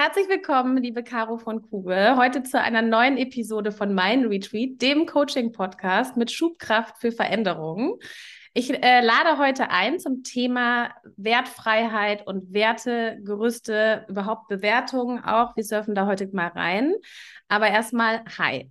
Herzlich willkommen, liebe Caro von Kugel, heute zu einer neuen Episode von Mein Retreat, dem Coaching-Podcast mit Schubkraft für Veränderungen. Ich äh, lade heute ein zum Thema Wertfreiheit und Wertegerüste, überhaupt Bewertungen auch. Wir surfen da heute mal rein. Aber erstmal, hi.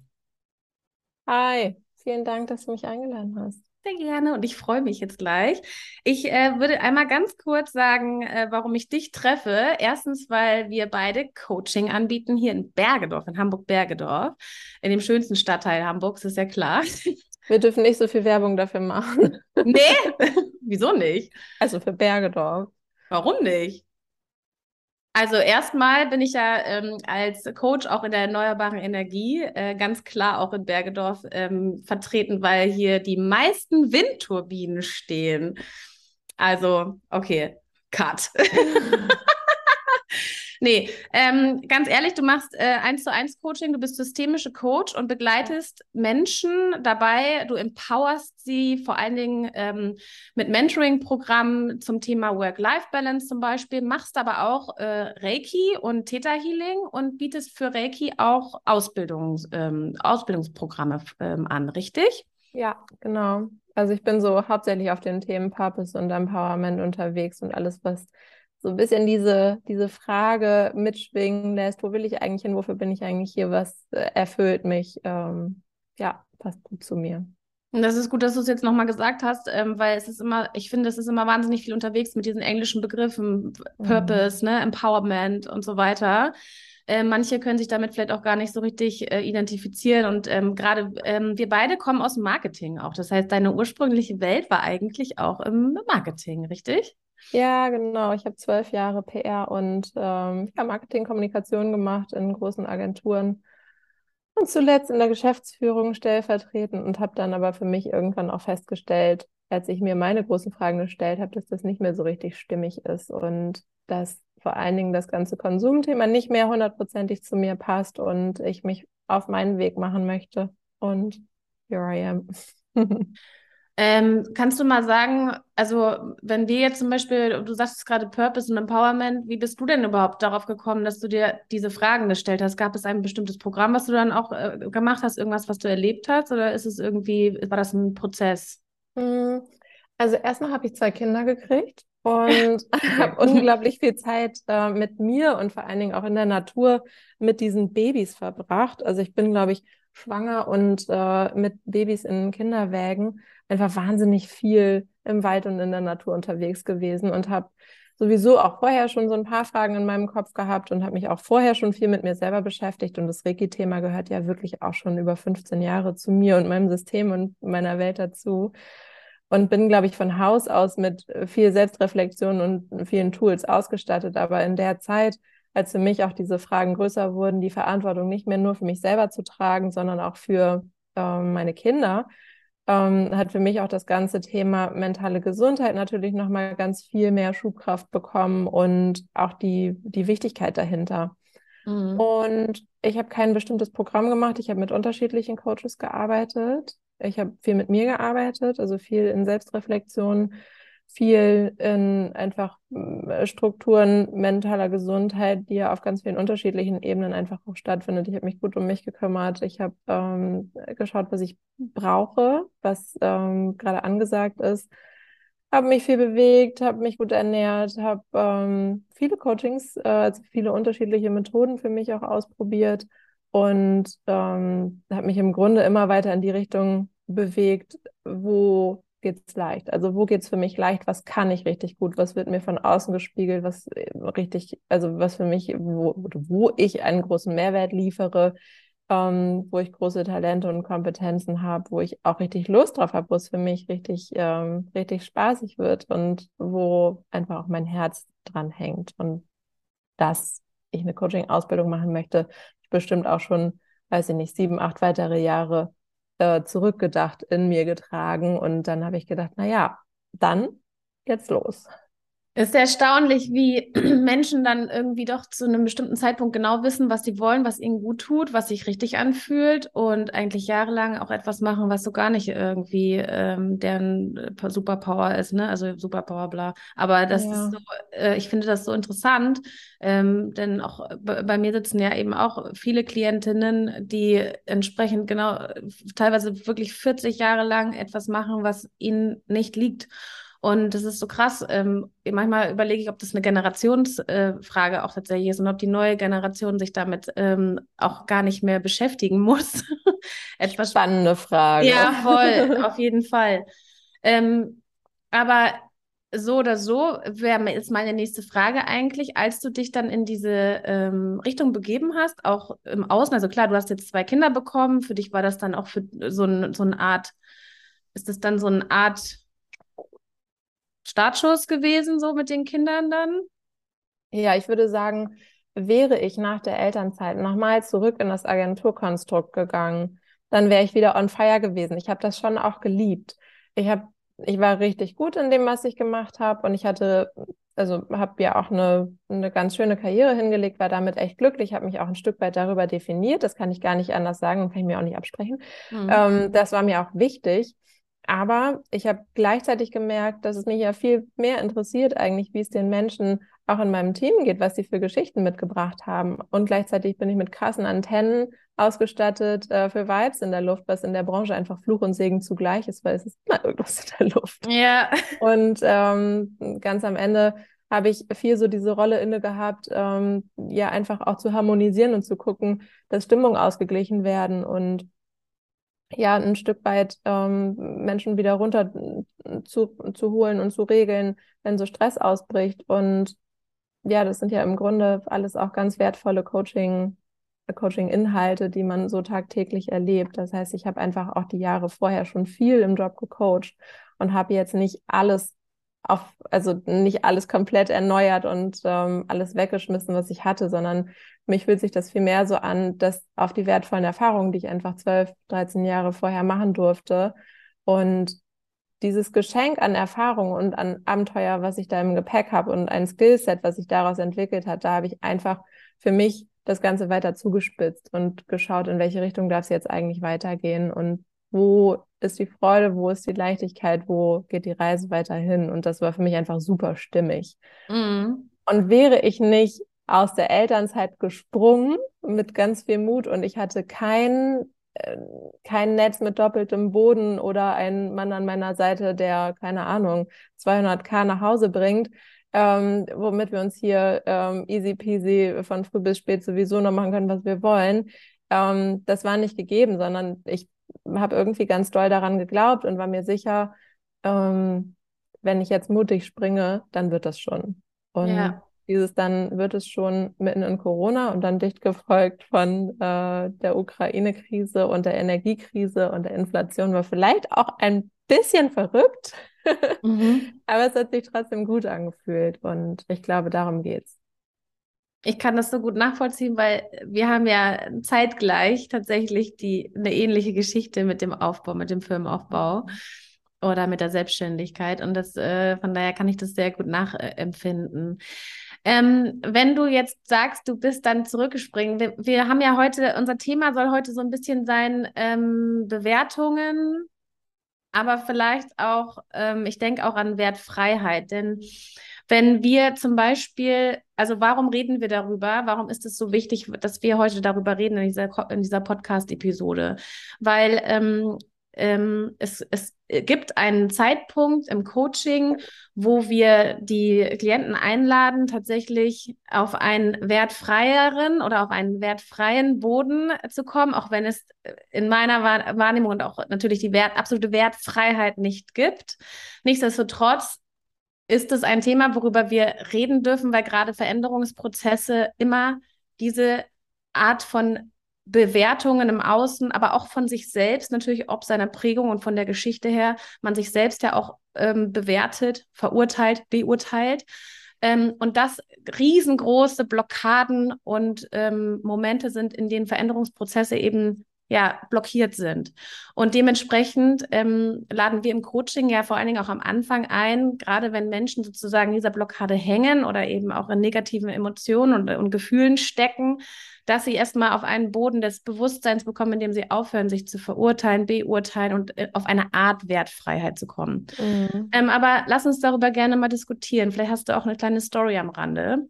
Hi, vielen Dank, dass du mich eingeladen hast. Sehr gerne und ich freue mich jetzt gleich. Ich äh, würde einmal ganz kurz sagen, äh, warum ich dich treffe. Erstens, weil wir beide Coaching anbieten hier in Bergedorf, in Hamburg-Bergedorf, in dem schönsten Stadtteil Hamburgs, ist ja klar. Wir dürfen nicht so viel Werbung dafür machen. Nee, wieso nicht? Also für Bergedorf. Warum nicht? Also erstmal bin ich ja ähm, als Coach auch in der erneuerbaren Energie äh, ganz klar auch in Bergedorf ähm, vertreten, weil hier die meisten Windturbinen stehen. Also, okay, Cut. Nee, ähm, ganz ehrlich, du machst äh, eins zu eins Coaching, du bist systemische Coach und begleitest Menschen dabei, du empowerst sie vor allen Dingen ähm, mit Mentoring-Programmen zum Thema Work-Life-Balance zum Beispiel, machst aber auch äh, Reiki und Theta Healing und bietest für Reiki auch Ausbildungs, ähm, Ausbildungsprogramme ähm, an, richtig? Ja, genau. Also ich bin so hauptsächlich auf den Themen Purpose und Empowerment unterwegs und alles, was so ein bisschen diese, diese Frage mitschwingen lässt, wo will ich eigentlich hin, wofür bin ich eigentlich hier, was äh, erfüllt mich, ähm, ja, passt gut zu mir. Und das ist gut, dass du es jetzt nochmal gesagt hast, ähm, weil es ist immer, ich finde, es ist immer wahnsinnig viel unterwegs mit diesen englischen Begriffen, Purpose, mhm. ne, Empowerment und so weiter. Äh, manche können sich damit vielleicht auch gar nicht so richtig äh, identifizieren. Und ähm, gerade ähm, wir beide kommen aus dem Marketing auch. Das heißt, deine ursprüngliche Welt war eigentlich auch im Marketing, richtig? Ja, genau. Ich habe zwölf Jahre PR und ähm, ja, Marketingkommunikation gemacht in großen Agenturen und zuletzt in der Geschäftsführung stellvertretend und habe dann aber für mich irgendwann auch festgestellt, als ich mir meine großen Fragen gestellt habe, dass das nicht mehr so richtig stimmig ist und dass vor allen Dingen das ganze Konsumthema nicht mehr hundertprozentig zu mir passt und ich mich auf meinen Weg machen möchte. Und here I am. Ähm, kannst du mal sagen, also wenn wir jetzt zum Beispiel, du sagst gerade Purpose und Empowerment, wie bist du denn überhaupt darauf gekommen, dass du dir diese Fragen gestellt hast? Gab es ein bestimmtes Programm, was du dann auch äh, gemacht hast, irgendwas, was du erlebt hast, oder ist es irgendwie, war das ein Prozess? Hm, also erstmal habe ich zwei Kinder gekriegt und habe unglaublich viel Zeit äh, mit mir und vor allen Dingen auch in der Natur mit diesen Babys verbracht. Also ich bin, glaube ich, schwanger und äh, mit Babys in Kinderwägen einfach wahnsinnig viel im Wald und in der Natur unterwegs gewesen und habe sowieso auch vorher schon so ein paar Fragen in meinem Kopf gehabt und habe mich auch vorher schon viel mit mir selber beschäftigt. Und das Reiki-Thema gehört ja wirklich auch schon über 15 Jahre zu mir und meinem System und meiner Welt dazu. Und bin, glaube ich, von Haus aus mit viel Selbstreflexion und vielen Tools ausgestattet. Aber in der Zeit als für mich auch diese Fragen größer wurden, die Verantwortung nicht mehr nur für mich selber zu tragen, sondern auch für ähm, meine Kinder, ähm, hat für mich auch das ganze Thema mentale Gesundheit natürlich nochmal ganz viel mehr Schubkraft bekommen und auch die, die Wichtigkeit dahinter. Mhm. Und ich habe kein bestimmtes Programm gemacht. Ich habe mit unterschiedlichen Coaches gearbeitet. Ich habe viel mit mir gearbeitet, also viel in Selbstreflexion, viel in einfach äh, Strukturen mentaler Gesundheit, die ja auf ganz vielen unterschiedlichen Ebenen einfach auch stattfindet. Ich habe mich gut um mich gekümmert. Ich habe ähm, geschaut, was ich brauche, was ähm, gerade angesagt ist. Habe mich viel bewegt, habe mich gut ernährt, habe ähm, viele Coachings, äh, also viele unterschiedliche Methoden für mich auch ausprobiert und ähm, habe mich im Grunde immer weiter in die Richtung bewegt, wo geht's leicht? Also wo geht's für mich leicht? Was kann ich richtig gut? Was wird mir von außen gespiegelt? Was äh, richtig, also was für mich, wo, wo ich einen großen Mehrwert liefere, ähm, wo ich große Talente und Kompetenzen habe, wo ich auch richtig Lust drauf habe, wo es für mich richtig, ähm, richtig spaßig wird und wo einfach auch mein Herz dran hängt. Und dass ich eine Coaching-Ausbildung machen möchte, bestimmt auch schon, weiß ich nicht, sieben, acht weitere Jahre äh, zurückgedacht, in mir getragen. Und dann habe ich gedacht, na ja, dann jetzt los. Es ist erstaunlich, wie Menschen dann irgendwie doch zu einem bestimmten Zeitpunkt genau wissen, was sie wollen, was ihnen gut tut, was sich richtig anfühlt und eigentlich jahrelang auch etwas machen, was so gar nicht irgendwie ähm, deren äh, Superpower ist, ne? Also Superpower, bla. Aber das ja. ist so, äh, ich finde das so interessant, ähm, denn auch bei mir sitzen ja eben auch viele Klientinnen, die entsprechend genau teilweise wirklich 40 Jahre lang etwas machen, was ihnen nicht liegt. Und das ist so krass. Ähm, manchmal überlege ich, ob das eine Generationsfrage äh, auch tatsächlich ist und ob die neue Generation sich damit ähm, auch gar nicht mehr beschäftigen muss. Etwas spannende Frage. Ja, voll, auf jeden Fall. Ähm, aber so oder so wäre jetzt meine nächste Frage eigentlich, als du dich dann in diese ähm, Richtung begeben hast, auch im Außen. Also klar, du hast jetzt zwei Kinder bekommen. Für dich war das dann auch für so, ein, so eine Art, ist das dann so eine Art Startschuss gewesen, so mit den Kindern dann? Ja, ich würde sagen, wäre ich nach der Elternzeit nochmal zurück in das Agenturkonstrukt gegangen, dann wäre ich wieder on fire gewesen. Ich habe das schon auch geliebt. Ich habe, ich war richtig gut in dem, was ich gemacht habe und ich hatte, also habe ja auch eine, eine ganz schöne Karriere hingelegt, war damit echt glücklich, habe mich auch ein Stück weit darüber definiert. Das kann ich gar nicht anders sagen und kann ich mir auch nicht absprechen. Mhm. Ähm, das war mir auch wichtig. Aber ich habe gleichzeitig gemerkt, dass es mich ja viel mehr interessiert eigentlich, wie es den Menschen auch in meinem Team geht, was sie für Geschichten mitgebracht haben. Und gleichzeitig bin ich mit krassen Antennen ausgestattet äh, für Vibes in der Luft, was in der Branche einfach Fluch und Segen zugleich ist, weil es ist immer irgendwas in der Luft. Ja. Und ähm, ganz am Ende habe ich viel so diese Rolle inne gehabt, ähm, ja, einfach auch zu harmonisieren und zu gucken, dass Stimmungen ausgeglichen werden und ja ein Stück weit ähm, Menschen wieder runter zu, zu holen und zu regeln, wenn so Stress ausbricht. Und ja, das sind ja im Grunde alles auch ganz wertvolle Coaching, Coaching-Inhalte, die man so tagtäglich erlebt. Das heißt, ich habe einfach auch die Jahre vorher schon viel im Job gecoacht und habe jetzt nicht alles auf, also nicht alles komplett erneuert und ähm, alles weggeschmissen, was ich hatte, sondern mich fühlt sich das viel mehr so an, dass auf die wertvollen Erfahrungen, die ich einfach zwölf, 13 Jahre vorher machen durfte. Und dieses Geschenk an Erfahrung und an Abenteuer, was ich da im Gepäck habe und ein Skillset, was sich daraus entwickelt hat, da habe ich einfach für mich das Ganze weiter zugespitzt und geschaut, in welche Richtung darf es jetzt eigentlich weitergehen. Und wo ist die Freude, wo ist die Leichtigkeit, wo geht die Reise weiterhin? Und das war für mich einfach super stimmig. Mhm. Und wäre ich nicht aus der Elternzeit gesprungen mit ganz viel Mut und ich hatte kein, äh, kein Netz mit doppeltem Boden oder einen Mann an meiner Seite, der, keine Ahnung, 200k nach Hause bringt, ähm, womit wir uns hier ähm, easy peasy von früh bis spät sowieso noch machen können, was wir wollen. Ähm, das war nicht gegeben, sondern ich habe irgendwie ganz doll daran geglaubt und war mir sicher, ähm, wenn ich jetzt mutig springe, dann wird das schon. Und ja. dieses dann wird es schon mitten in Corona und dann dicht gefolgt von äh, der Ukraine-Krise und der Energiekrise und der Inflation war vielleicht auch ein bisschen verrückt, mhm. aber es hat sich trotzdem gut angefühlt und ich glaube, darum geht's. Ich kann das so gut nachvollziehen, weil wir haben ja zeitgleich tatsächlich die eine ähnliche Geschichte mit dem Aufbau, mit dem Firmenaufbau oder mit der Selbstständigkeit. Und das, äh, von daher kann ich das sehr gut nachempfinden. Ähm, wenn du jetzt sagst, du bist dann zurückgespringen, wir, wir, haben ja heute, unser Thema soll heute so ein bisschen sein, ähm, Bewertungen, aber vielleicht auch, ähm, ich denke auch an Wertfreiheit, denn wenn wir zum Beispiel, also warum reden wir darüber? Warum ist es so wichtig, dass wir heute darüber reden in dieser, in dieser Podcast-Episode? Weil ähm, ähm, es, es gibt einen Zeitpunkt im Coaching, wo wir die Klienten einladen, tatsächlich auf einen wertfreieren oder auf einen wertfreien Boden zu kommen, auch wenn es in meiner Wahrnehmung und auch natürlich die Wert, absolute Wertfreiheit nicht gibt. Nichtsdestotrotz ist es ein Thema, worüber wir reden dürfen, weil gerade Veränderungsprozesse immer diese Art von Bewertungen im Außen, aber auch von sich selbst, natürlich ob seiner Prägung und von der Geschichte her, man sich selbst ja auch ähm, bewertet, verurteilt, beurteilt. Ähm, und das riesengroße Blockaden und ähm, Momente sind, in denen Veränderungsprozesse eben ja blockiert sind. Und dementsprechend ähm, laden wir im Coaching ja vor allen Dingen auch am Anfang ein, gerade wenn Menschen sozusagen dieser Blockade hängen oder eben auch in negativen Emotionen und, und Gefühlen stecken, dass sie erstmal auf einen Boden des Bewusstseins bekommen, indem sie aufhören, sich zu verurteilen, beurteilen und äh, auf eine Art Wertfreiheit zu kommen. Mhm. Ähm, aber lass uns darüber gerne mal diskutieren. Vielleicht hast du auch eine kleine Story am Rande.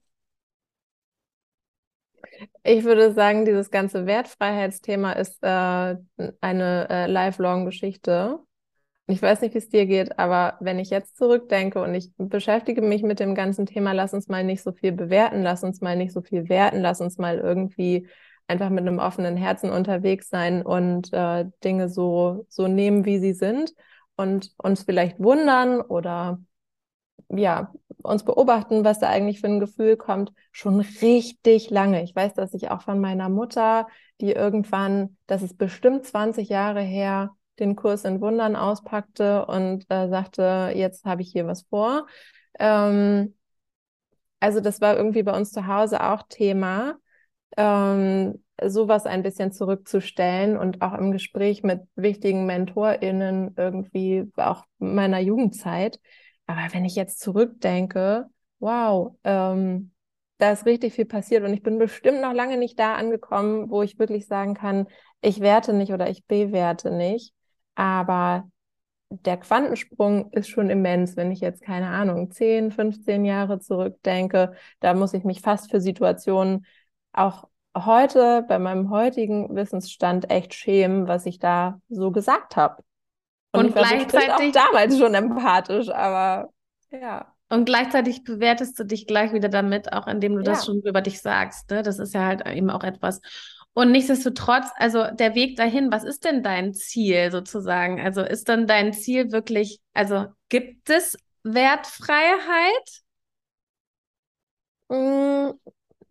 Ich würde sagen, dieses ganze Wertfreiheitsthema ist äh, eine äh, lifelong Geschichte. Ich weiß nicht, wie es dir geht, aber wenn ich jetzt zurückdenke und ich beschäftige mich mit dem ganzen Thema, lass uns mal nicht so viel bewerten, lass uns mal nicht so viel werten, lass uns mal irgendwie einfach mit einem offenen Herzen unterwegs sein und äh, Dinge so, so nehmen, wie sie sind und uns vielleicht wundern oder ja, uns beobachten, was da eigentlich für ein Gefühl kommt, schon richtig lange. Ich weiß, dass ich auch von meiner Mutter, die irgendwann, das ist bestimmt 20 Jahre her, den Kurs in Wundern auspackte und äh, sagte, jetzt habe ich hier was vor. Ähm, also das war irgendwie bei uns zu Hause auch Thema, ähm, sowas ein bisschen zurückzustellen und auch im Gespräch mit wichtigen MentorInnen irgendwie auch meiner Jugendzeit. Aber wenn ich jetzt zurückdenke, wow, ähm, da ist richtig viel passiert und ich bin bestimmt noch lange nicht da angekommen, wo ich wirklich sagen kann, ich werte nicht oder ich bewerte nicht. Aber der Quantensprung ist schon immens, wenn ich jetzt, keine Ahnung, 10, 15 Jahre zurückdenke. Da muss ich mich fast für Situationen auch heute bei meinem heutigen Wissensstand echt schämen, was ich da so gesagt habe. Und, Und gleichzeitig auch damals schon empathisch, aber ja. Und gleichzeitig bewertest du dich gleich wieder damit, auch indem du ja. das schon über dich sagst. Ne? Das ist ja halt eben auch etwas. Und nichtsdestotrotz, also der Weg dahin, was ist denn dein Ziel sozusagen? Also ist dann dein Ziel wirklich, also gibt es Wertfreiheit?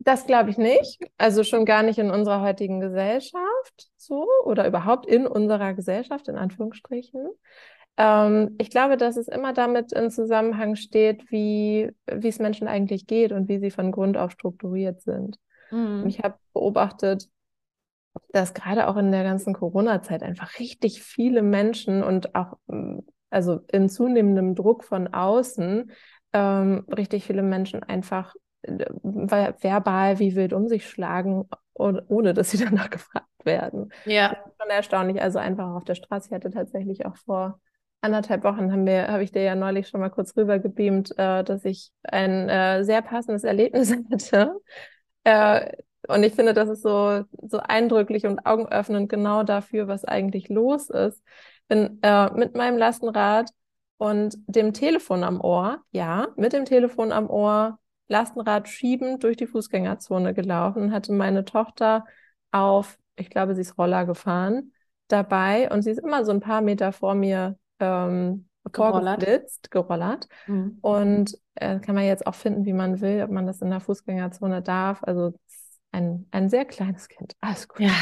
Das glaube ich nicht. Also schon gar nicht in unserer heutigen Gesellschaft so oder überhaupt in unserer Gesellschaft, in Anführungsstrichen. Ähm, ich glaube, dass es immer damit in Zusammenhang steht, wie, wie es Menschen eigentlich geht und wie sie von Grund auf strukturiert sind. Mhm. Ich habe beobachtet, dass gerade auch in der ganzen Corona-Zeit einfach richtig viele Menschen und auch mm, also in zunehmendem Druck von außen ähm, richtig viele Menschen einfach verbal wie wild um sich schlagen, ohne dass sie danach gefragt werden. Ja. Das ist schon erstaunlich. Also einfach auf der Straße. Ich hatte tatsächlich auch vor anderthalb Wochen haben wir, habe ich dir ja neulich schon mal kurz rübergebeamt, äh, dass ich ein äh, sehr passendes Erlebnis hatte. Äh, und ich finde, das ist so, so eindrücklich und augenöffnend genau dafür, was eigentlich los ist. Bin äh, mit meinem Lastenrad und dem Telefon am Ohr, ja, mit dem Telefon am Ohr, Lastenrad schiebend durch die Fußgängerzone gelaufen und hatte meine Tochter auf, ich glaube, sie ist Roller gefahren, dabei und sie ist immer so ein paar Meter vor mir ähm, vorgeflitzt, gerollert. Mhm. Und äh, kann man jetzt auch finden, wie man will, ob man das in der Fußgängerzone darf. Also ein, ein sehr kleines Kind. Alles gut. Ja.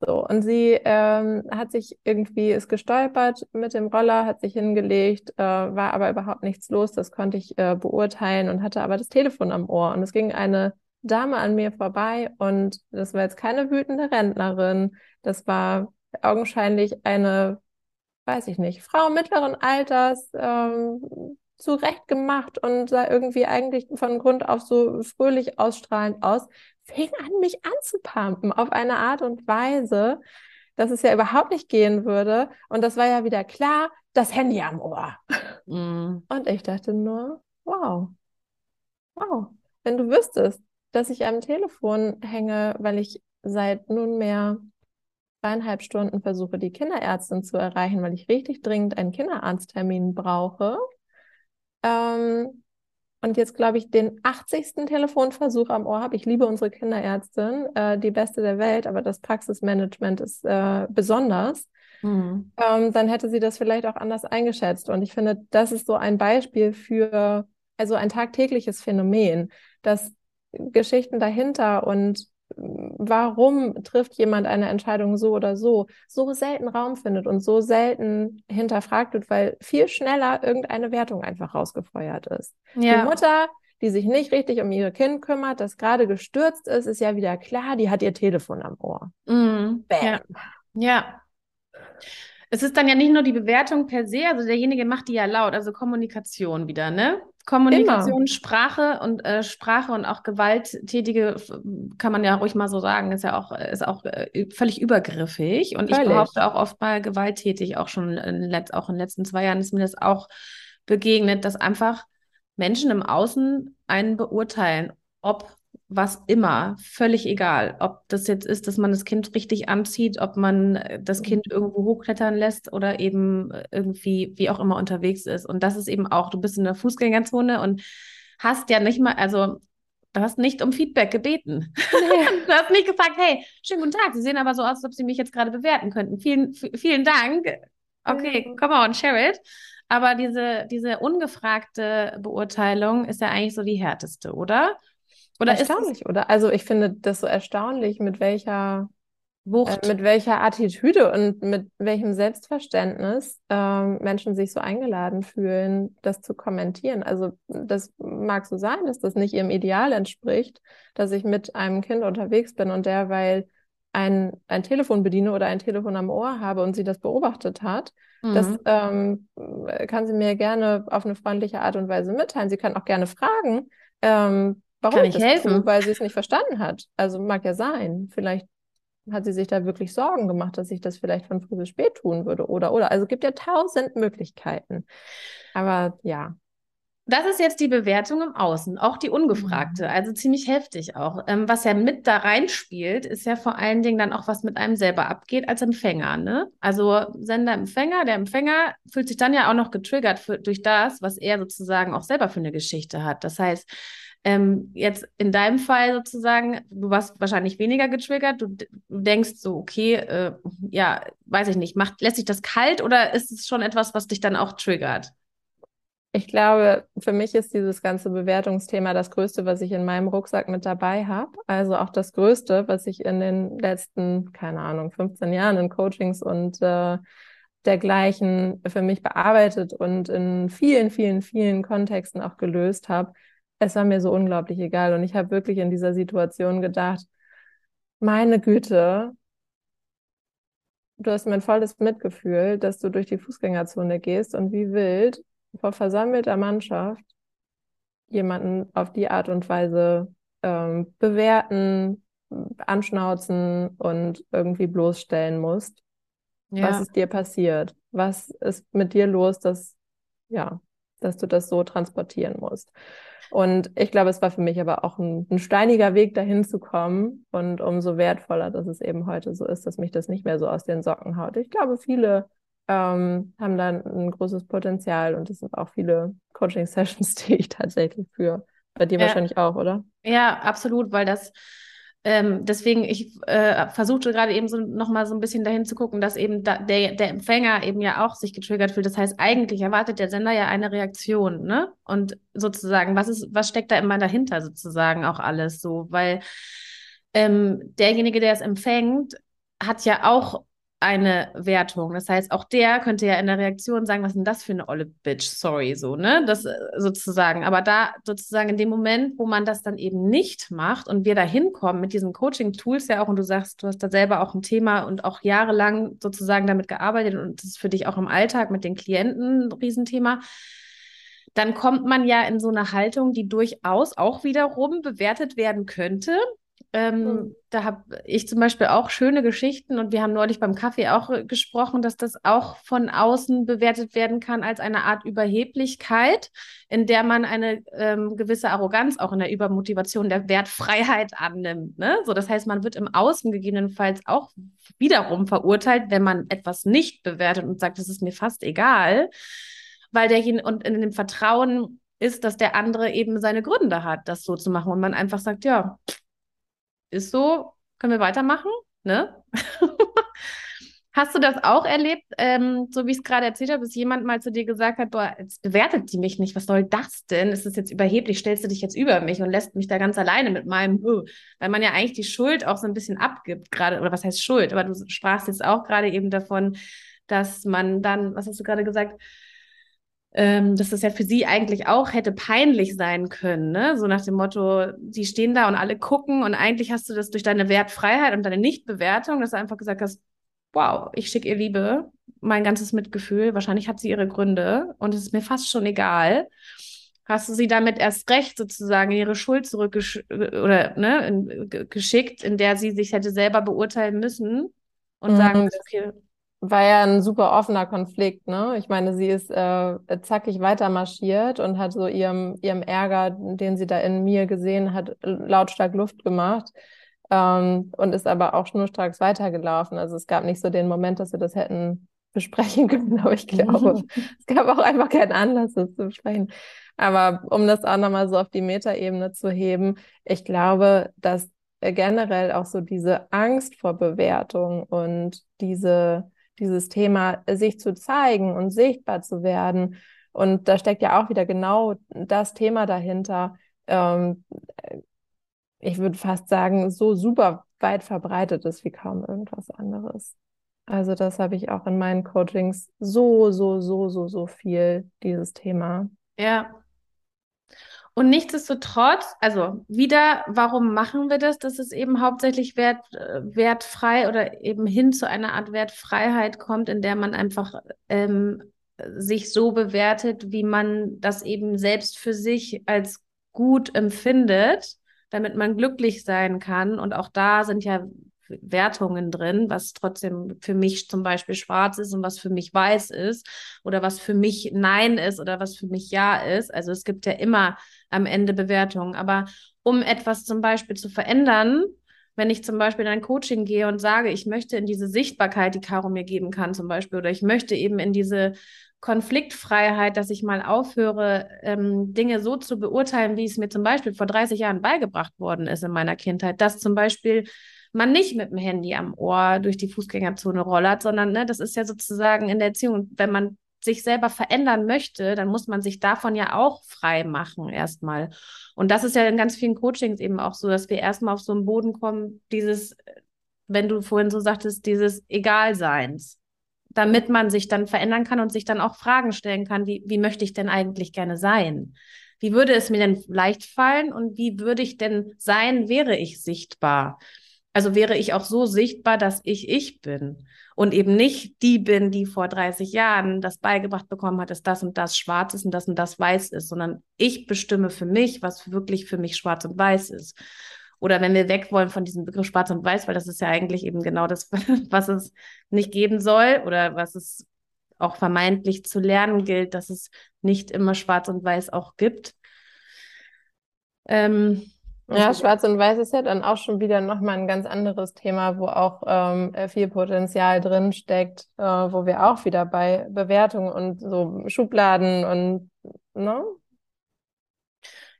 So, und sie ähm, hat sich irgendwie, ist gestolpert mit dem Roller, hat sich hingelegt, äh, war aber überhaupt nichts los, das konnte ich äh, beurteilen und hatte aber das Telefon am Ohr. Und es ging eine Dame an mir vorbei und das war jetzt keine wütende Rentnerin, das war augenscheinlich eine, weiß ich nicht, Frau mittleren Alters, ähm, zurechtgemacht und sah irgendwie eigentlich von Grund auf so fröhlich ausstrahlend aus, fing an, mich anzupumpen auf eine Art und Weise, dass es ja überhaupt nicht gehen würde. Und das war ja wieder klar, das Handy am Ohr. Mm. Und ich dachte nur, wow, wow, wenn du wüsstest, dass ich am Telefon hänge, weil ich seit nunmehr zweieinhalb Stunden versuche, die Kinderärztin zu erreichen, weil ich richtig dringend einen Kinderarzttermin brauche. Ähm, und jetzt, glaube ich, den 80. Telefonversuch am Ohr habe. Ich liebe unsere Kinderärztin, äh, die beste der Welt, aber das Praxismanagement ist äh, besonders. Mhm. Ähm, dann hätte sie das vielleicht auch anders eingeschätzt. Und ich finde, das ist so ein Beispiel für also ein tagtägliches Phänomen, dass Geschichten dahinter und warum trifft jemand eine Entscheidung so oder so, so selten Raum findet und so selten hinterfragt wird, weil viel schneller irgendeine Wertung einfach rausgefeuert ist. Ja. Die Mutter, die sich nicht richtig um ihr Kind kümmert, das gerade gestürzt ist, ist ja wieder klar, die hat ihr Telefon am Ohr. Mm, Bam. Ja. Ja. Es ist dann ja nicht nur die Bewertung per se, also derjenige macht die ja laut, also Kommunikation wieder, ne? Kommunikation, Immer. Sprache und äh, Sprache und auch gewalttätige, kann man ja ruhig mal so sagen, ist ja auch, ist auch äh, völlig übergriffig. Und völlig. ich behaupte auch oft mal gewalttätig, auch schon in, auch in den letzten zwei Jahren ist mir das auch begegnet, dass einfach Menschen im Außen einen beurteilen, ob was immer, völlig egal, ob das jetzt ist, dass man das Kind richtig anzieht, ob man äh, das mhm. Kind irgendwo hochklettern lässt oder eben äh, irgendwie, wie auch immer unterwegs ist. Und das ist eben auch, du bist in der Fußgängerzone und hast ja nicht mal, also du hast nicht um Feedback gebeten. Nee. du hast nicht gefragt, hey, schönen guten Tag, Sie sehen aber so aus, als ob Sie mich jetzt gerade bewerten könnten. Vielen, vielen Dank. Okay, mhm. come on, share it. Aber diese, diese ungefragte Beurteilung ist ja eigentlich so die härteste, oder? Oder erstaunlich, ist oder? Also ich finde das so erstaunlich, mit welcher Wucht. Äh, mit welcher Attitüde und mit welchem Selbstverständnis äh, Menschen sich so eingeladen fühlen, das zu kommentieren. Also das mag so sein, dass das nicht ihrem Ideal entspricht, dass ich mit einem Kind unterwegs bin und derweil ein, ein Telefon bediene oder ein Telefon am Ohr habe und sie das beobachtet hat. Mhm. Das ähm, kann sie mir gerne auf eine freundliche Art und Weise mitteilen. Sie kann auch gerne fragen, ähm, warum kann ich, ich helfen? Tue, weil sie es nicht verstanden hat. Also mag ja sein. Vielleicht hat sie sich da wirklich Sorgen gemacht, dass ich das vielleicht von früh bis spät tun würde oder oder. Also es gibt ja tausend Möglichkeiten. Aber ja. Das ist jetzt die Bewertung im Außen, auch die ungefragte, mhm. also ziemlich heftig auch. Ähm, was ja mit da reinspielt, ist ja vor allen Dingen dann auch, was mit einem selber abgeht als Empfänger. Ne? Also Sender-Empfänger, der Empfänger fühlt sich dann ja auch noch getriggert für, durch das, was er sozusagen auch selber für eine Geschichte hat. Das heißt, ähm, jetzt in deinem Fall sozusagen, du warst wahrscheinlich weniger getriggert, du, du denkst so, okay, äh, ja, weiß ich nicht, macht, lässt sich das kalt oder ist es schon etwas, was dich dann auch triggert? Ich glaube, für mich ist dieses ganze Bewertungsthema das Größte, was ich in meinem Rucksack mit dabei habe. Also auch das Größte, was ich in den letzten, keine Ahnung, 15 Jahren in Coachings und äh, dergleichen für mich bearbeitet und in vielen, vielen, vielen Kontexten auch gelöst habe es war mir so unglaublich egal. Und ich habe wirklich in dieser Situation gedacht, meine Güte, du hast mein volles Mitgefühl, dass du durch die Fußgängerzone gehst und wie wild vor versammelter Mannschaft jemanden auf die Art und Weise ähm, bewerten, anschnauzen und irgendwie bloßstellen musst. Ja. Was ist dir passiert? Was ist mit dir los, dass, ja, dass du das so transportieren musst? Und ich glaube, es war für mich aber auch ein, ein, steiniger Weg, dahin zu kommen. Und umso wertvoller, dass es eben heute so ist, dass mich das nicht mehr so aus den Socken haut. Ich glaube, viele ähm, haben dann ein großes Potenzial und es sind auch viele Coaching-Sessions, die ich tatsächlich führe. Bei dir ja. wahrscheinlich auch, oder? Ja, absolut, weil das ähm, deswegen, ich äh, versuchte gerade eben so nochmal so ein bisschen dahin zu gucken, dass eben da, der, der Empfänger eben ja auch sich getriggert fühlt. Das heißt, eigentlich erwartet der Sender ja eine Reaktion, ne? Und sozusagen, was ist, was steckt da immer dahinter sozusagen auch alles so? Weil ähm, derjenige, der es empfängt, hat ja auch eine Wertung. Das heißt, auch der könnte ja in der Reaktion sagen, was ist denn das für eine olle Bitch, sorry, so, ne? Das äh, sozusagen. Aber da sozusagen in dem Moment, wo man das dann eben nicht macht und wir da hinkommen mit diesen Coaching-Tools ja auch, und du sagst, du hast da selber auch ein Thema und auch jahrelang sozusagen damit gearbeitet und das ist für dich auch im Alltag mit den Klienten ein Riesenthema dann kommt man ja in so eine Haltung, die durchaus auch wiederum bewertet werden könnte ähm, mhm. Da habe ich zum Beispiel auch schöne Geschichten und wir haben neulich beim Kaffee auch äh, gesprochen, dass das auch von außen bewertet werden kann als eine Art Überheblichkeit, in der man eine ähm, gewisse Arroganz auch in der Übermotivation der Wertfreiheit annimmt. Ne? So, das heißt, man wird im Außen gegebenenfalls auch wiederum verurteilt, wenn man etwas nicht bewertet und sagt, das ist mir fast egal, weil derjenige und in dem Vertrauen ist, dass der andere eben seine Gründe hat, das so zu machen und man einfach sagt, ja, ist so, können wir weitermachen, ne? Hast du das auch erlebt, ähm, so wie ich es gerade erzählt habe, dass jemand mal zu dir gesagt hat, boah, jetzt bewertet die mich nicht, was soll das denn? Ist das jetzt überheblich? Stellst du dich jetzt über mich und lässt mich da ganz alleine mit meinem, uh, weil man ja eigentlich die Schuld auch so ein bisschen abgibt gerade, oder was heißt Schuld? Aber du sprachst jetzt auch gerade eben davon, dass man dann, was hast du gerade gesagt, ähm, dass das ja für sie eigentlich auch hätte peinlich sein können, ne? So nach dem Motto, sie stehen da und alle gucken und eigentlich hast du das durch deine Wertfreiheit und deine Nichtbewertung, dass du einfach gesagt hast, wow, ich schicke ihr Liebe, mein ganzes Mitgefühl. Wahrscheinlich hat sie ihre Gründe und es ist mir fast schon egal. Hast du sie damit erst recht sozusagen in ihre Schuld zurückgeschickt oder ne, in, geschickt, in der sie sich hätte selber beurteilen müssen und mhm. sagen, okay, war ja ein super offener Konflikt, ne? Ich meine, sie ist äh, zackig weiter marschiert und hat so ihrem, ihrem Ärger, den sie da in mir gesehen hat, lautstark Luft gemacht ähm, und ist aber auch schnurstracks weitergelaufen. Also es gab nicht so den Moment, dass wir das hätten besprechen können, aber ich glaube, es gab auch einfach keinen Anlass, das zu besprechen. Aber um das auch nochmal so auf die Metaebene zu heben, ich glaube, dass generell auch so diese Angst vor Bewertung und diese dieses Thema, sich zu zeigen und sichtbar zu werden. Und da steckt ja auch wieder genau das Thema dahinter. Ähm, ich würde fast sagen, so super weit verbreitet ist wie kaum irgendwas anderes. Also das habe ich auch in meinen Coachings so, so, so, so, so viel, dieses Thema. Ja, und nichtsdestotrotz, also wieder, warum machen wir das? Dass es eben hauptsächlich wert, äh, wertfrei oder eben hin zu einer Art Wertfreiheit kommt, in der man einfach ähm, sich so bewertet, wie man das eben selbst für sich als gut empfindet, damit man glücklich sein kann. Und auch da sind ja Wertungen drin, was trotzdem für mich zum Beispiel schwarz ist und was für mich weiß ist oder was für mich Nein ist oder was für mich Ja ist. Also es gibt ja immer am Ende Bewertungen. Aber um etwas zum Beispiel zu verändern, wenn ich zum Beispiel in ein Coaching gehe und sage, ich möchte in diese Sichtbarkeit, die Caro mir geben kann zum Beispiel, oder ich möchte eben in diese Konfliktfreiheit, dass ich mal aufhöre, ähm, Dinge so zu beurteilen, wie es mir zum Beispiel vor 30 Jahren beigebracht worden ist in meiner Kindheit, dass zum Beispiel man nicht mit dem Handy am Ohr durch die Fußgängerzone rollert, sondern ne, das ist ja sozusagen in der Erziehung, wenn man sich selber verändern möchte, dann muss man sich davon ja auch frei machen erstmal. Und das ist ja in ganz vielen Coachings eben auch so, dass wir erstmal auf so einen Boden kommen, dieses, wenn du vorhin so sagtest, dieses Egalseins, damit man sich dann verändern kann und sich dann auch Fragen stellen kann, wie, wie möchte ich denn eigentlich gerne sein? Wie würde es mir denn leicht fallen und wie würde ich denn sein, wäre ich sichtbar? Also wäre ich auch so sichtbar, dass ich ich bin und eben nicht die bin, die vor 30 Jahren das beigebracht bekommen hat, dass das und das schwarz ist und das und das weiß ist, sondern ich bestimme für mich, was wirklich für mich schwarz und weiß ist. Oder wenn wir weg wollen von diesem Begriff schwarz und weiß, weil das ist ja eigentlich eben genau das, was es nicht geben soll oder was es auch vermeintlich zu lernen gilt, dass es nicht immer schwarz und weiß auch gibt. Ähm, ja, also Schwarz und Weiß ist ja dann auch schon wieder nochmal ein ganz anderes Thema, wo auch ähm, äh, viel Potenzial drin steckt, äh, wo wir auch wieder bei Bewertungen und so Schubladen und ne,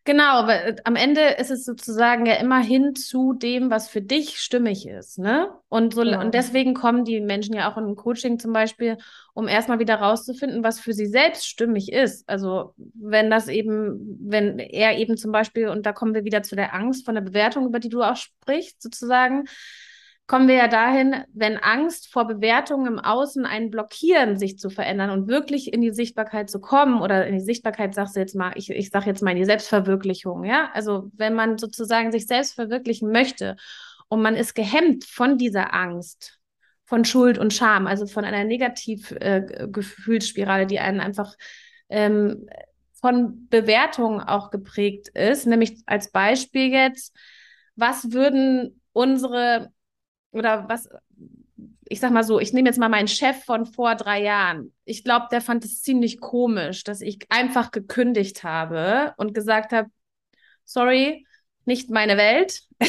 Genau, weil äh, am Ende ist es sozusagen ja immer hin zu dem, was für dich stimmig ist, ne? Und so ja. und deswegen kommen die Menschen ja auch in ein Coaching zum Beispiel, um erstmal wieder rauszufinden, was für sie selbst stimmig ist. Also wenn das eben, wenn er eben zum Beispiel, und da kommen wir wieder zu der Angst von der Bewertung, über die du auch sprichst, sozusagen, kommen wir ja dahin, wenn Angst vor Bewertungen im Außen einen blockieren, sich zu verändern und wirklich in die Sichtbarkeit zu kommen oder in die Sichtbarkeit, sagst du jetzt mal, ich, ich sag jetzt mal in die Selbstverwirklichung, ja? Also wenn man sozusagen sich selbst verwirklichen möchte und man ist gehemmt von dieser Angst, von Schuld und Scham, also von einer Negativgefühlsspirale, äh, die einen einfach ähm, von Bewertungen auch geprägt ist, nämlich als Beispiel jetzt, was würden unsere oder was, ich sag mal so, ich nehme jetzt mal meinen Chef von vor drei Jahren. Ich glaube, der fand es ziemlich komisch, dass ich einfach gekündigt habe und gesagt habe, sorry, nicht meine Welt.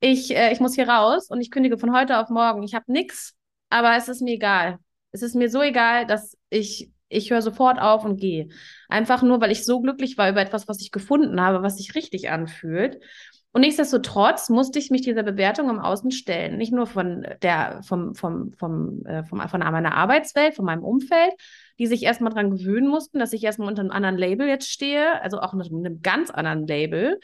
ich, äh, ich muss hier raus und ich kündige von heute auf morgen. Ich habe nichts, aber es ist mir egal. Es ist mir so egal, dass ich, ich höre sofort auf und gehe. Einfach nur, weil ich so glücklich war über etwas, was ich gefunden habe, was sich richtig anfühlt. Und nichtsdestotrotz musste ich mich dieser Bewertung im Außen stellen. Nicht nur von der, vom, vom, vom, äh, vom, von meiner Arbeitswelt, von meinem Umfeld, die sich erstmal dran gewöhnen mussten, dass ich erstmal unter einem anderen Label jetzt stehe, also auch unter einem ganz anderen Label.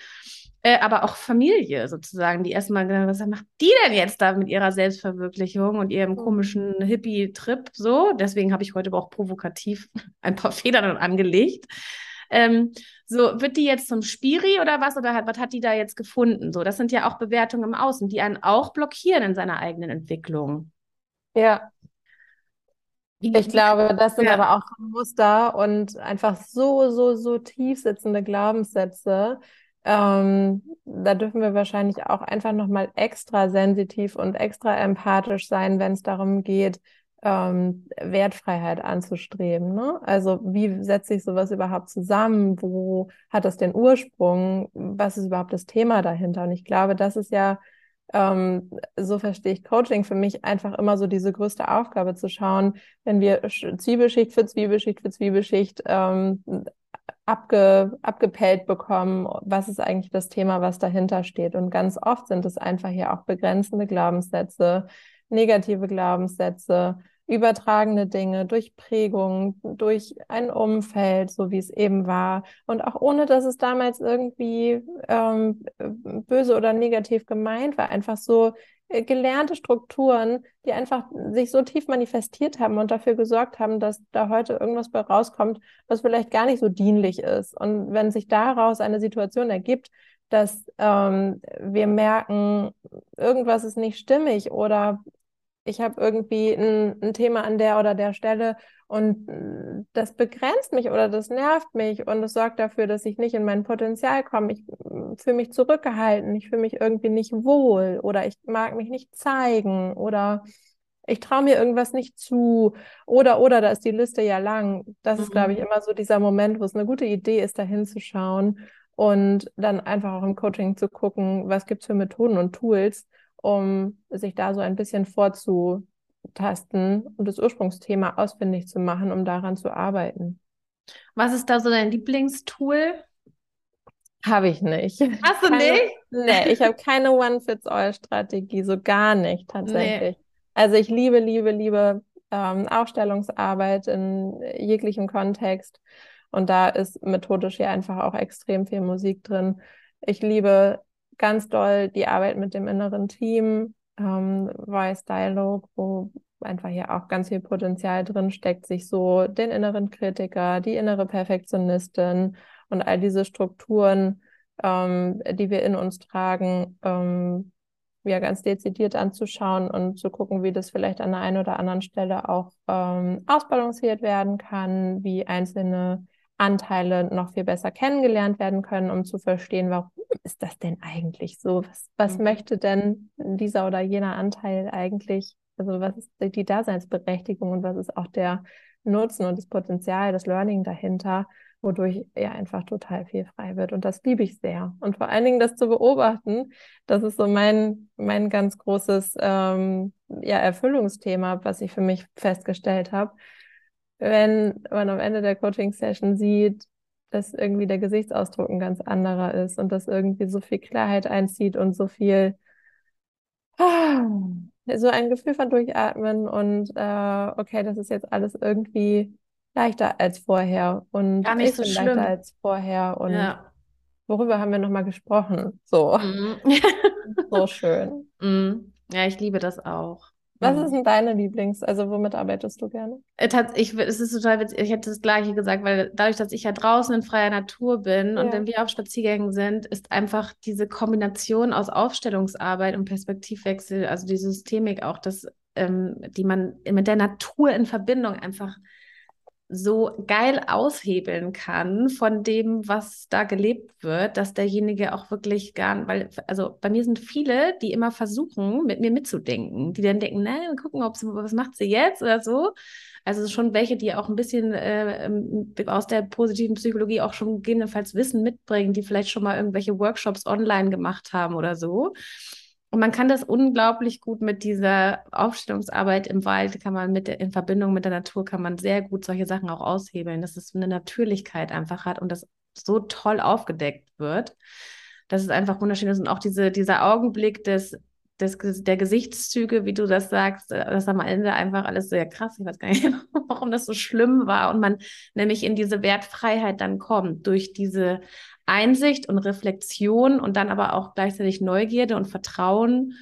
Äh, aber auch Familie sozusagen, die erstmal gedacht was macht die denn jetzt da mit ihrer Selbstverwirklichung und ihrem komischen Hippie-Trip so? Deswegen habe ich heute aber auch provokativ ein paar Federn angelegt. Ähm, so, wird die jetzt zum Spiri oder was? Oder hat, was hat die da jetzt gefunden? So, das sind ja auch Bewertungen im Außen, die einen auch blockieren in seiner eigenen Entwicklung. Ja. Ich glaube, das sind ja. aber auch Muster und einfach so, so, so tief sitzende Glaubenssätze. Ähm, da dürfen wir wahrscheinlich auch einfach nochmal extra sensitiv und extra empathisch sein, wenn es darum geht, ähm, Wertfreiheit anzustreben. Ne? Also wie setze ich sowas überhaupt zusammen? Wo hat das den Ursprung? Was ist überhaupt das Thema dahinter? Und ich glaube, das ist ja, ähm, so verstehe ich Coaching für mich einfach immer so diese größte Aufgabe zu schauen, wenn wir Zwiebelschicht für Zwiebelschicht für Zwiebelschicht ähm, abge, abgepellt bekommen, was ist eigentlich das Thema, was dahinter steht. Und ganz oft sind es einfach hier auch begrenzende Glaubenssätze, negative Glaubenssätze, übertragene Dinge, durch Prägung, durch ein Umfeld, so wie es eben war. Und auch ohne, dass es damals irgendwie ähm, böse oder negativ gemeint war, einfach so äh, gelernte Strukturen, die einfach sich so tief manifestiert haben und dafür gesorgt haben, dass da heute irgendwas bei rauskommt, was vielleicht gar nicht so dienlich ist. Und wenn sich daraus eine Situation ergibt, dass ähm, wir merken, irgendwas ist nicht stimmig oder ich habe irgendwie ein, ein, Thema an der oder der Stelle und mm, das begrenzt mich oder das nervt mich und es sorgt dafür, dass ich nicht in mein Potenzial komme. Ich mm, fühle mich zurückgehalten, ich fühle mich irgendwie nicht wohl oder ich mag mich nicht zeigen oder ich traue mir irgendwas nicht zu oder oder da ist die Liste ja lang. Das mhm. ist, glaube ich, immer so dieser Moment, wo es eine gute Idee ist, da hinzuschauen und dann einfach auch im Coaching zu gucken, was gibt es für Methoden und Tools, um sich da so ein bisschen vorzutasten und das Ursprungsthema ausfindig zu machen, um daran zu arbeiten. Was ist da so dein Lieblingstool? Habe ich nicht. Hast du keine, nicht? Nee, ich habe keine One-Fits-All-Strategie, so gar nicht tatsächlich. Nee. Also ich liebe, liebe, liebe ähm, Aufstellungsarbeit in jeglichem Kontext. Und da ist methodisch ja einfach auch extrem viel Musik drin. Ich liebe ganz doll die Arbeit mit dem inneren Team, ähm, Voice Dialog, wo einfach hier auch ganz viel Potenzial drin steckt, sich so den inneren Kritiker, die innere Perfektionistin und all diese Strukturen, ähm, die wir in uns tragen, ähm, ja ganz dezidiert anzuschauen und zu gucken, wie das vielleicht an der einen oder anderen Stelle auch ähm, ausbalanciert werden kann, wie einzelne Anteile noch viel besser kennengelernt werden können, um zu verstehen, warum ist das denn eigentlich so? Was, was mhm. möchte denn dieser oder jener Anteil eigentlich? Also was ist die Daseinsberechtigung und was ist auch der Nutzen und das Potenzial, das Learning dahinter, wodurch er einfach total viel frei wird. Und das liebe ich sehr. Und vor allen Dingen das zu beobachten, das ist so mein, mein ganz großes ähm, ja, Erfüllungsthema, was ich für mich festgestellt habe wenn man am Ende der Coaching-Session sieht, dass irgendwie der Gesichtsausdruck ein ganz anderer ist und dass irgendwie so viel Klarheit einzieht und so viel, so ein Gefühl von Durchatmen und äh, okay, das ist jetzt alles irgendwie leichter als vorher und Gar nicht so schlimm. leichter als vorher und ja. worüber haben wir nochmal gesprochen? So, mhm. so schön. Mhm. Ja, ich liebe das auch. Was ist denn deine Lieblings-, also womit arbeitest du gerne? Äh, ich, es ist total witzig, ich hätte das Gleiche gesagt, weil dadurch, dass ich ja draußen in freier Natur bin ja. und wenn wir auf Spaziergängen sind, ist einfach diese Kombination aus Aufstellungsarbeit und Perspektivwechsel, also die Systemik auch, das, ähm, die man mit der Natur in Verbindung einfach so geil aushebeln kann von dem, was da gelebt wird, dass derjenige auch wirklich gar, weil, also bei mir sind viele, die immer versuchen, mit mir mitzudenken, die dann denken, nein, gucken, ob sie, was macht sie jetzt oder so. Also schon welche, die auch ein bisschen äh, aus der positiven Psychologie auch schon gegebenenfalls Wissen mitbringen, die vielleicht schon mal irgendwelche Workshops online gemacht haben oder so. Und man kann das unglaublich gut mit dieser Aufstellungsarbeit im Wald, kann man mit in Verbindung mit der Natur, kann man sehr gut solche Sachen auch aushebeln, dass es eine Natürlichkeit einfach hat und das so toll aufgedeckt wird. Das ist einfach wunderschön ist. Und auch diese, dieser Augenblick des, des, der Gesichtszüge, wie du das sagst, das am Ende einfach alles sehr krass. Ich weiß gar nicht, warum das so schlimm war. Und man nämlich in diese Wertfreiheit dann kommt durch diese Einsicht und Reflexion und dann aber auch gleichzeitig Neugierde und Vertrauen.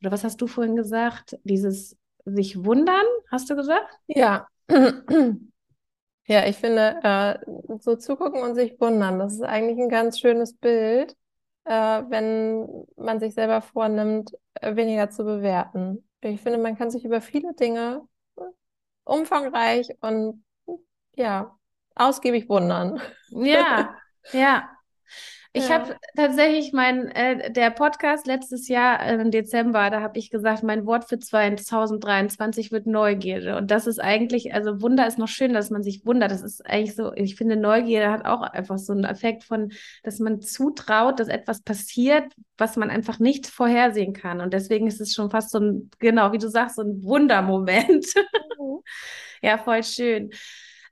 Oder was hast du vorhin gesagt? Dieses sich wundern, hast du gesagt? Ja. Ja, ich finde, äh, so zugucken und sich wundern, das ist eigentlich ein ganz schönes Bild, äh, wenn man sich selber vornimmt, äh, weniger zu bewerten. Ich finde, man kann sich über viele Dinge umfangreich und ja, ausgiebig wundern. Ja, ja. Ich Ja. habe tatsächlich mein, äh, der Podcast letztes Jahr äh, im Dezember, da habe ich gesagt, mein Wort für 2023 wird Neugierde. Und das ist eigentlich, also Wunder ist noch schön, dass man sich wundert. Das ist eigentlich so, ich finde, Neugierde hat auch einfach so einen Effekt von, dass man zutraut, dass etwas passiert, was man einfach nicht vorhersehen kann. Und deswegen ist es schon fast so ein, genau, wie du sagst, so ein Wundermoment. Ja, voll schön.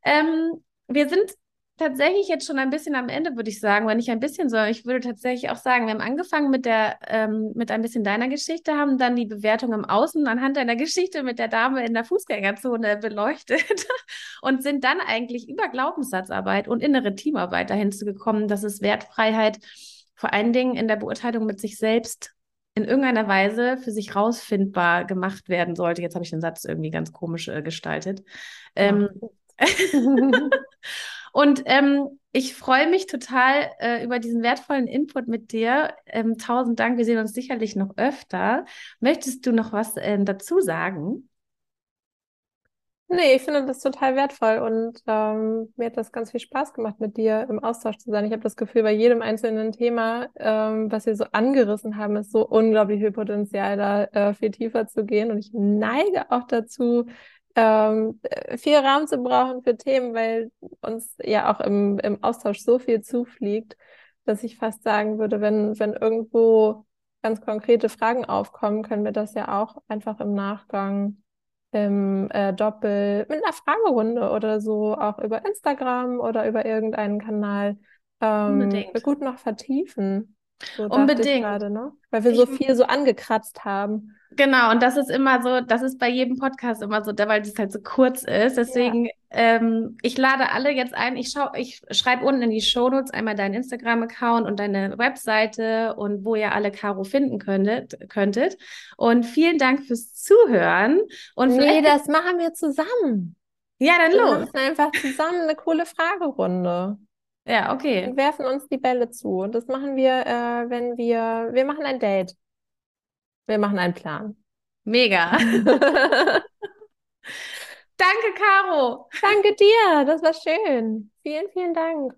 Ähm, wir sind tatsächlich jetzt schon ein bisschen am Ende, würde ich sagen, wenn nicht ein bisschen, sondern ich würde tatsächlich auch sagen, wir haben angefangen mit der, ähm, mit ein bisschen deiner Geschichte, haben dann die Bewertung im Außen anhand deiner Geschichte mit der Dame in der Fußgängerzone beleuchtet und sind dann eigentlich über Glaubenssatzarbeit und innere Teamarbeit dahin zu gekommen, dass es Wertfreiheit vor allen Dingen in der Beurteilung mit sich selbst in irgendeiner Weise für sich rausfindbar gemacht werden sollte. Jetzt habe ich den Satz irgendwie ganz komisch äh, gestaltet. Ähm, und ähm, ich freue mich total äh, über diesen wertvollen Input mit dir. Ähm, tausend Dank. Wir sehen uns sicherlich noch öfter. Möchtest du noch was ähm, dazu sagen? Nee, ich finde das total wertvoll und ähm, mir hat das ganz viel Spaß gemacht, mit dir im Austausch zu sein. Ich habe das Gefühl, bei jedem einzelnen Thema, ähm, was wir so angerissen haben, ist so unglaublich viel Potenzial, da äh, viel tiefer zu gehen. Und ich neige auch dazu, ähm, viel Raum zu brauchen für Themen, weil uns ja auch im, im Austausch so viel zufliegt, dass ich fast sagen würde, wenn, wenn irgendwo ganz konkrete Fragen aufkommen, können wir das ja auch einfach im Nachgang im äh, Doppel mit einer Fragerunde oder so auch über Instagram oder über irgendeinen Kanal ähm, gut noch vertiefen. So Unbedingt. gerade, ne? Weil wir so viel so angekratzt haben. Genau, und das ist immer so, das ist bei jedem Podcast immer so, weil es halt so kurz ist. Deswegen, ähm, ich lade alle jetzt ein. Ich schau, ich schreibe unten in die Shownotes einmal deinen Instagram-Account und deine Webseite und wo ihr alle Caro finden könntet, könntet. Und vielen Dank fürs Zuhören. Und Nee, das machen wir zusammen. ja, dann Wir los. machen einfach zusammen eine coole Fragerunde Ja, okay. und werfen uns die Bälle zu. Und das machen wir, äh, wenn wir, wir machen ein Date. Wir machen einen Plan. Mega. Danke, Caro. Danke dir, das war schön. Vielen, vielen Dank.